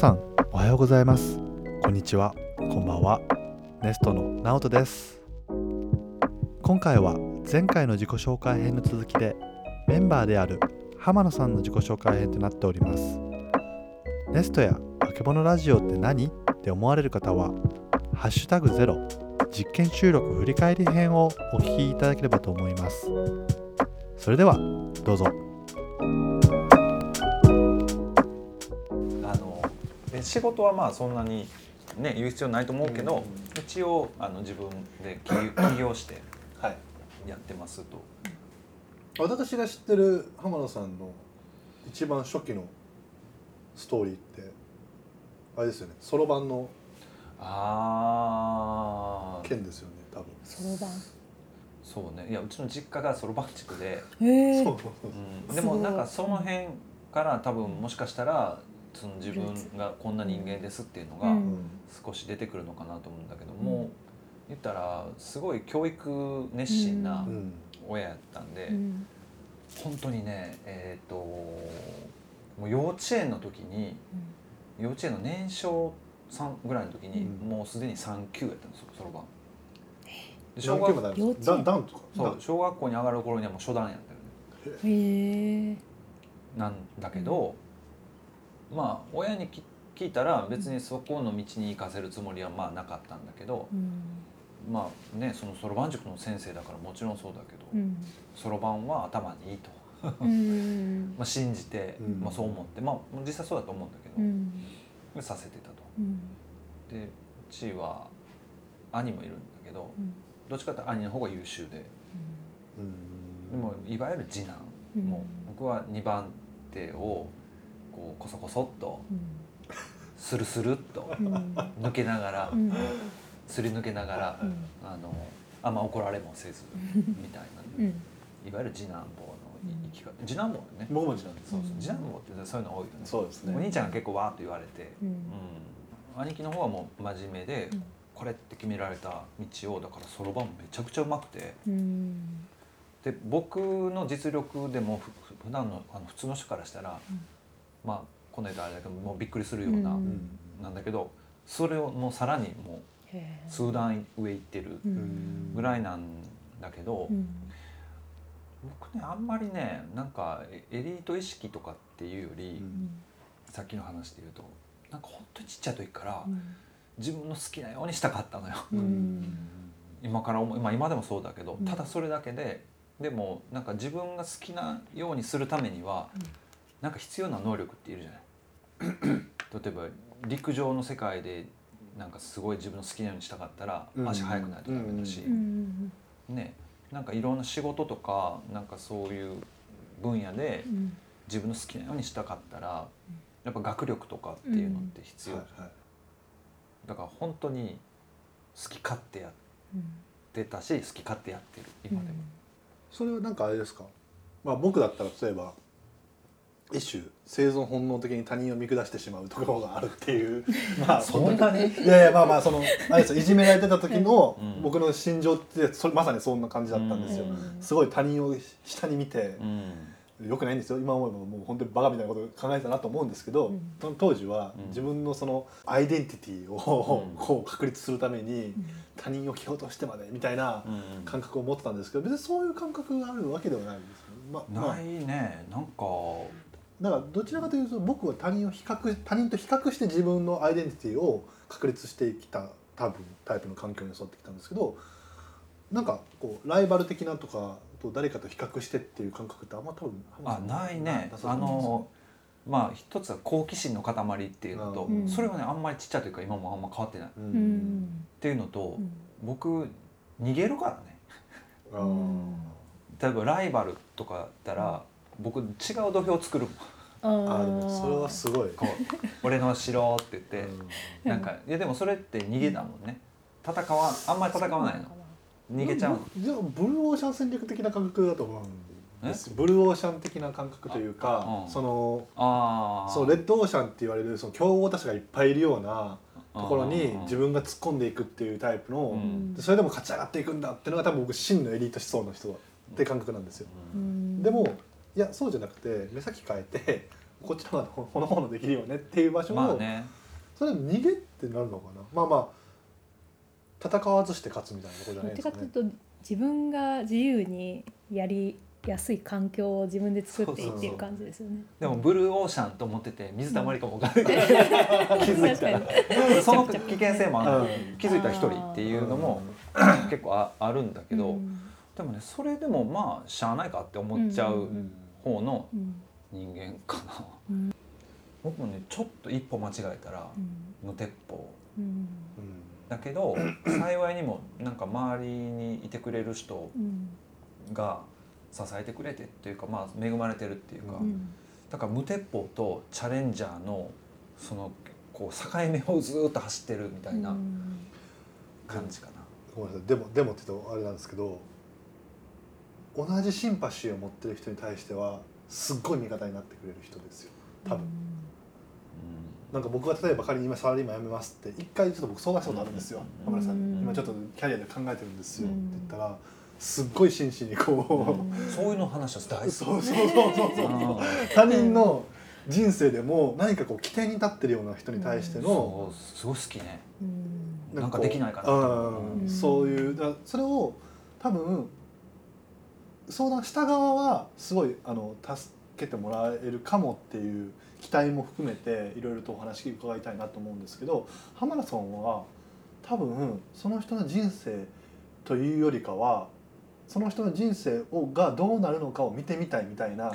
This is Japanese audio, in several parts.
さんおはようございます。こんにちは。こんばんは。ネストのナオトです。今回は前回の自己紹介編の続きでメンバーである浜野さんの自己紹介編となっております。ネストやあけぼのラジオって何？って思われる方はハッシュタグゼロ実験収録振り返り編をお聞きいただければと思います。それではどうぞ。で仕事はまあそんなにね言う必要ないと思うけど、一応あの自分で起起業してはい。やってますと。私が知ってる浜野さんの一番初期のストーリーってあれですよね。そろばんのああ件ですよね多分。そろばん。そうね。いやうちの実家がそろばん地区で、へえそう。うん、でもなんかその辺から多分もしかしたらその自分がこんな人間ですっていうのがうん。少し出てくるのかなと思うんだけども、言ったらすごい教育熱心なうん。親やったんで。うん。本当にねえっ、ともう幼稚園の時に幼稚園の年少3ぐらいの時に、うん。もうすでに3級やったんですよそろばん。で小学小学校に上がる頃にはもう初段やったよね。へえなんだけど、まあ親にき聞いたら別にそこの道に行かせるつもりはまあなかったんだけど、うん。まあねそのそろばん塾の先生だからもちろんそうだけどうん。そろばんは頭にいいと、うん。まあ、信じて、うん。まあ、そう思ってまあ実際そうだと思うんだけど、うん。でさせてたと。うん。でうちは兄もいるんだけどうん。どっちかというと兄の方が優秀でうん。でもいわゆる次男、うん。もう僕は2番手をこうこそこそっとうん。スルスルっとうん。抜けながら、うん。すり抜けながら、うん。あのあんま怒られもせずみたいな、うん。いわゆる次男坊の生き方。次男坊ね。僕も知らんです。そうそう。うん。次男坊ってそういうの多いよね。そうですね。お兄ちゃんが結構わーっと言われて、うん。うん。兄貴の方はもう真面目で、うん。これって決められた道をだからそろばんもめちゃくちゃうまくて。うん。で僕の実力でも普段のあの普通の人からしたら、うんまあこの間あれだけどもうびっくりするような、なんだけどそれをもうさらにもう数段上行ってるうん。ぐらいなんだけど、うん。僕ねあんまりねなんかエエリート意識とかっていうより、うん。さっきの話で言うとなんか本当にちっちゃい時からうん。自分の好きなようにしたかったのよ。うん。今から思い、まあ、今でもそうだけど、うん。ただそれだけででもなんか自分が好きなようにするためには、うんなんか必要な能力っているじゃない。例えば陸上の世界でなんかすごい自分の好きなようにしたかったらうん足速くないとダメだし、うんね。なんかいろんな仕事とかなんかそういう分野でうん。自分の好きなようにしたかったらやっぱ学力とかっていうのって必要、はいはい。だから本当に好き勝手やっうんてたし好き勝手やってる今でも。それはなんかあれですか？まあ僕だったら例えば一種生存本能的に他人を見下してしまうところがあるっていう。まあそんなにいやいやまあまあそのあれですよ。いじめられてた時のうん。僕の心情ってそれまさにそんな感じだったんですよ、うん。すごい他人を下に見てうん。よくないんですよ。今思えばもう本当にバカみたいなこと考えてたなと思うんですけど、うん。その当時はうん。自分のそのアイデンティティをうん。こう確立するためにうん。他人を蹴落としてまでみたいなうん。感覚を持ってたんですけど別にそういう感覚があるわけではないんですよ、ままあ。ないね。なんかだからどちらかというと僕は他人を比較他人と比較して自分のアイデンティティを確立してきた多分タイプの環境に育ってきたんですけどなんかこうライバル的なとかと誰かと比較してっていう感覚ってあんま多分あないね。あのまあ一つは好奇心の塊っていうのと、うん。それはねあんまりちっちゃい時から今もあんま変わってない。っううん。んていうのと、うん。僕逃げるからね。例えばライバルとかだったら、僕違う土俵を作るもん。あでもそれはすごい。こう 俺の城って言って、うなんかいやでもそれって逃げだもんね。戦わあんまり戦わないの。逃げちゃうの。じゃあブルーオーシャン戦略的な感覚だと思うんです。ブルーオーシャン的な感覚というかあうんそのああ。そうレッドオーシャンって言われるその強豪たちがいっぱいいるようなところに自分が突っ込んでいくっていうタイプの、うん。でそれでも勝ち上がっていくんだっていうのが多分僕真のエリート思想の人って感覚なんですよ。うん。でもいやそうじゃなくて目先変えて こっちの方がほのぼのできるよねっていう場所を、まあね。それ逃げってなるのかな？まあまあ戦わずして勝つみたいなところじゃないですかね。かというと自分が自由にやりやすい環境を自分で作っていっていう感じですよね。でもブルーオーシャンと思ってて水たまりかもわかんない。気づいたらその危険性もある、うん。気づいたら一人っていうのも結構ああるんだけど、うんでもねそれでもまあしゃあないかって思っちゃううん方のうん。人間かな、うん。僕もねちょっと一歩間違えたらうん。無鉄砲。うん。だけど幸いにもなんか周りにいてくれる人うん。が支えてくれてっていうかまあ恵まれてるっていうか、うん。だから無鉄砲とチャレンジャーのそのこう境目をずっと走ってるみたいな感じかな。ごめんなさい。でもでもって言うとあれなんですけど同じシンパシーを持ってる人に対してはすっごい味方になってくれる人ですよ。多分、なんか僕が例えば仮に今サラリーマン辞めますって一回ちょっと僕相談したことあるんですよ。うん。浜田さんに。うん。今ちょっとキャリアで考えてるんですよ。ってうん言ったらすっごい真摯にこう、そういうの話は大好き。そうそうそうそう。そうあ他人の人生でも何かこう起点に立ってるような人に対してーの、そうすごい好きね。うん。なんかできないかなとうんう。ん。そういうだそれを多分相談した側はすごいあの助けてもらえるかもっていう期待も含めていろいろとお話伺いたいなと思うんですけど浜田さんは多分その人の人生というよりかはその人の人生をがどうなるのかを見てみたいみたいな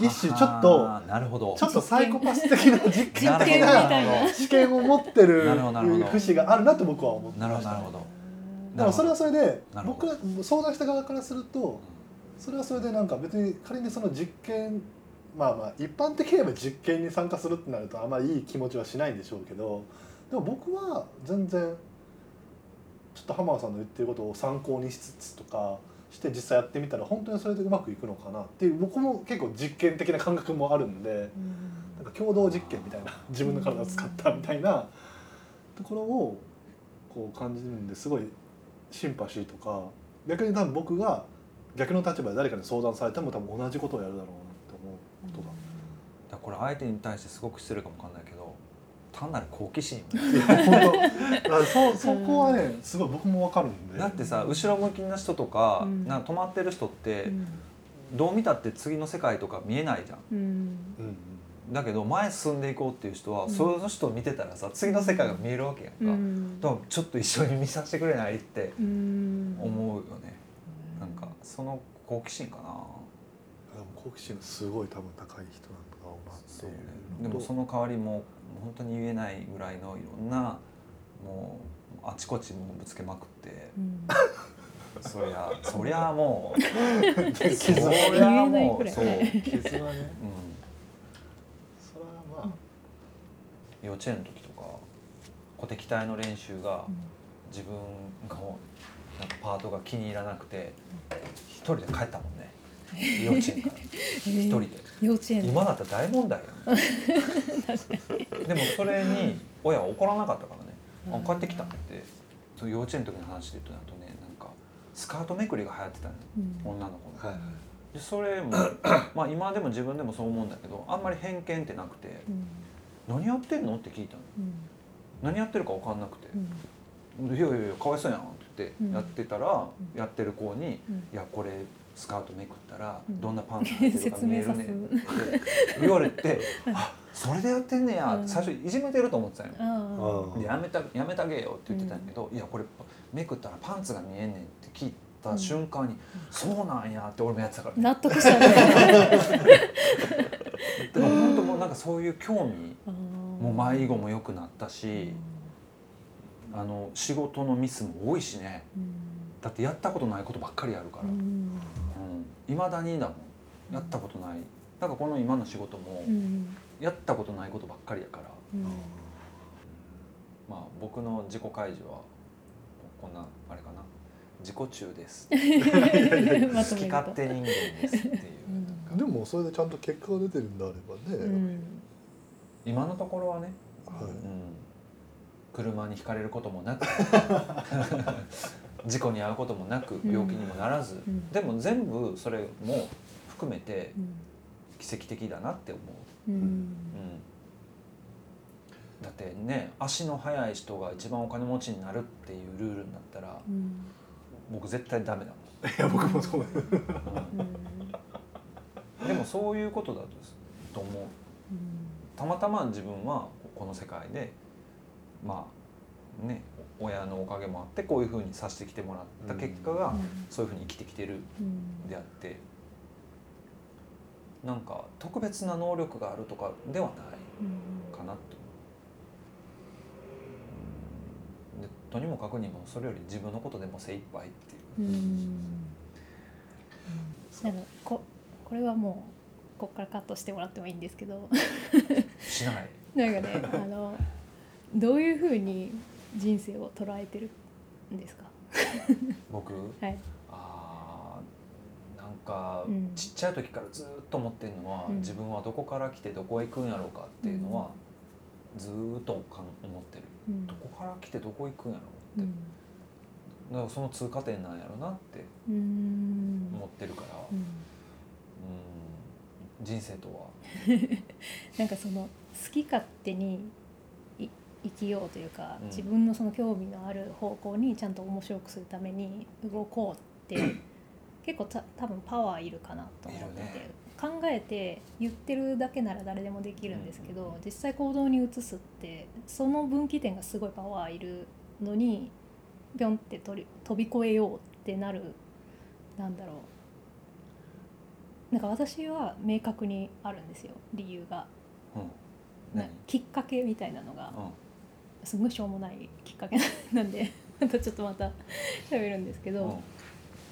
一種ちょっとあーなるほど。ちょっとサイコパス的な実験的な試験を持ってる節があるなと僕は思ってました。ねほどなるほど。でもそれはそれで僕ら相談した側からするとそれはそれでなんか別に仮にその実験まあまあ一般的に言えば実験に参加するってなるとあまりいい気持ちはしないんでしょうけどでも僕は全然ちょっと浜田さんの言ってることを参考にしつつとかして実際やってみたら本当にそれでうまくいくのかなっていう僕も結構実験的な感覚もあるんでなんか共同実験みたいな自分の体を使ったみたいなところをこう感じるんですごいシンパシーとか逆に多分僕が逆の立場で誰かに相談されても多分同じことをやるだろうなって思うことが。だからこれ相手に対してすごく失礼かもわかんないけど、単なる好奇心。そそこはねすごい僕もわかるんで。だってさ後ろ向きな人とか、うん。なんか止まってる人って、うん。どう見たって次の世界とか見えないじゃん。うん。うんだけど前進んでいこうっていう人は、うん。その人を見てたらさ次の世界が見えるわけやんか、うん。だからちょっと一緒に見させてくれないってうん。思うよね、その好奇心かな、でも好奇心がすごい多分高い人なんだろうなってそうねでもその代わりも本当に言えないぐらいのいろんなもうあちこちもうぶつけまくって。うん。そりゃそりゃもう。傷そはりゃ言えないくらいもうそう、うん、傷はね。それはまあ幼稚園の時とか小敵隊の練習が自分のなんかパートが気に入らなくて一人で帰ったもんね。幼稚園から。一人で。幼稚園。今だったら大問題やん。でもそれに親は怒らなかったからね「あ帰ってきた」って。そう幼稚園の時の話で言うとあとね。なんかスカートめくりが流行ってたのよ。うん。女の子の。はいでそれも まあ今でも自分でもそう思うんだけどあんまり偏見ってなくてうん「何やってんの?」って聞いたの。うん。何やってるか分かんなくて。うん「いやいやいやかわいそうやん」って。言ってうん。やってたら、うん。やってる子にうん「いやこれスカートめくったらうん。どんなパンツ履いてる。か見えるね」って言われて「あそれでやってんねや」うん。最初いじめてると思ってたんよ。やめたやめてあげよって言ってたんやけど、いやこれめくったらパンツが見えんねんって聞いた瞬間に、そうなんやって俺もやってたから、あ納得したね。でも本当もうなんかそういう興味もも迷子も良くなったし、あの仕事のミスも多いしね。だってやったことないことばっかりやるから、うん。いまだにだもん。やったことない。なんかこの今の仕事もやったことないことばっかりやから、まあ僕の自己開示はこんなあれかな。自己中です。好き勝手人間ですっていう、あでもそれでちゃんと結果が出てるんであればね、うん。今のところはね、はい。うん、車にひかれることもなく 事故に遭うこともなくうん。病気にもならず、うん。でも全部それも含めてうん。奇跡的だなって思う、うん。うん、だってね足の速い人が一番お金持ちになるっていうルールになったらうん。僕絶対ダメだもん。いや僕もそうですうんでもそういうことだと思う。たまたま自分はこの世界でまあね親のおかげもあってこういうふうにさせてきてもらった結果がそういうふうに生きてきてるうんであってなんか特別な能力があるとかではないうんかなと。でとにもかくにもそれより自分のことでも精一杯っていうう。んかここれはもうここからカットしてもらってもいいんですけどしない。なんかねあのどういうふうに人生を捉えてるんですか？僕？はい。あーなんかうん。ちっちゃい時からずっと思ってるのは、うん。自分はどこから来てどこへ行くんやろうかっていうのは、ずーっとかん思ってる。うん。どこから来てどこ行くんやろうって、うん。だからその通過点なんやろうなってうん。思ってるから、うん。うん人生とは。なんかその好き勝手にい生きようというか、うん。自分のその興味のある方向にちゃんと面白くするために動こうって 結構た多分パワーいるかなと思ってて、ね。考えて言ってるだけなら誰でもできるんですけど、実際行動に移すってその分岐点がすごいパワーいるのにピョンって飛び越えようってなるなんだろう。なんか私は明確にあるんですよ理由が。うん。きっかけみたいなのが。うんすごいしょうもないきっかけなんでまたちょっとまた喋るんですけど、うん。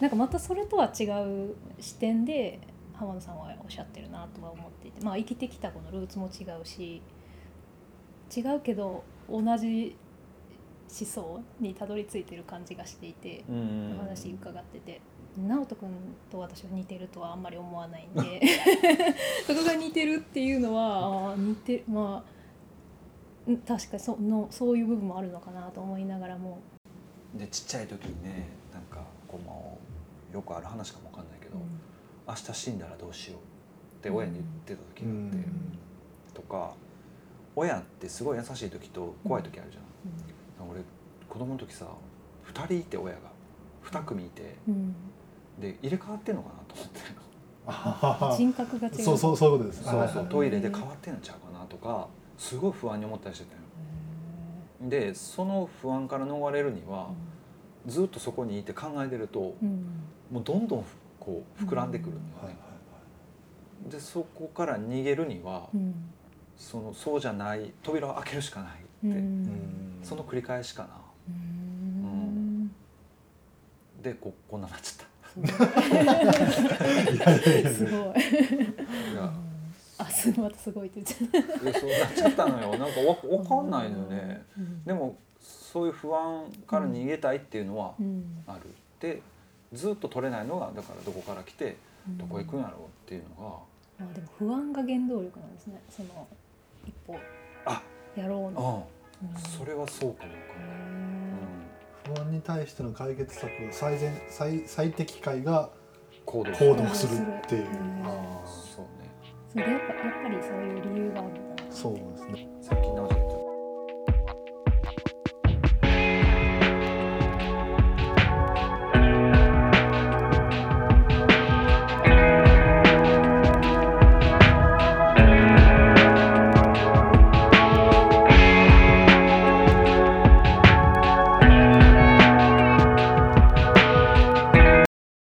なんかまたそれとは違う視点で浜野さんはおっしゃってるなとは思っていてまあ生きてきたこのルーツも違うし違うけど同じ思想にたどり着いてる感じがしていて、お話伺ってて。直人君と私は似てるとはあんまり思わないんで そこが似てるっていうのはあー似てまあうん確かにそのそういう部分もあるのかなと思いながらも、でちっちゃい時にねなんかこうまあよくある話かもわかんないけど、明日死んだらどうしようって親に言ってた時があって、とか親ってすごい優しい時と怖い時あるじゃん、俺子供の時さ2人いて親が2組いてうん。うんで入れ替わってんのかなと思って。るのあ人格が違う。そうそうそういうことです。そうはいそうトイレで変わってんのちゃうかなとかすごい不安に思ったりしてたよ。でその不安から逃れるにはずっとそこにいて考えてるとうん。もうどんどんこう膨らんでくるんだよね、でそこから逃げるには、うん。そのそうじゃない扉を開けるしかないって、その繰り返しかな。うん。でここんななっちゃっすごい あすごいまたすごいって言っちゃっいやそうなっちゃったのよ。なんかわわたかんないのよね。うん。でもそういう不安から逃げたいっていうのはうん。ある。でずっと取れないのがだからどこから来てどこ行くんやろうっていうのあでも不安が原動力なんですね。その一歩。あやろうがの、うん。それはそうかもかへも、不安に対しての解決策が最善最最適解がうん、行動行動するっていう。うんあそうそれやっぱやっぱりそういう理由があるんだそうですね。さっき直ち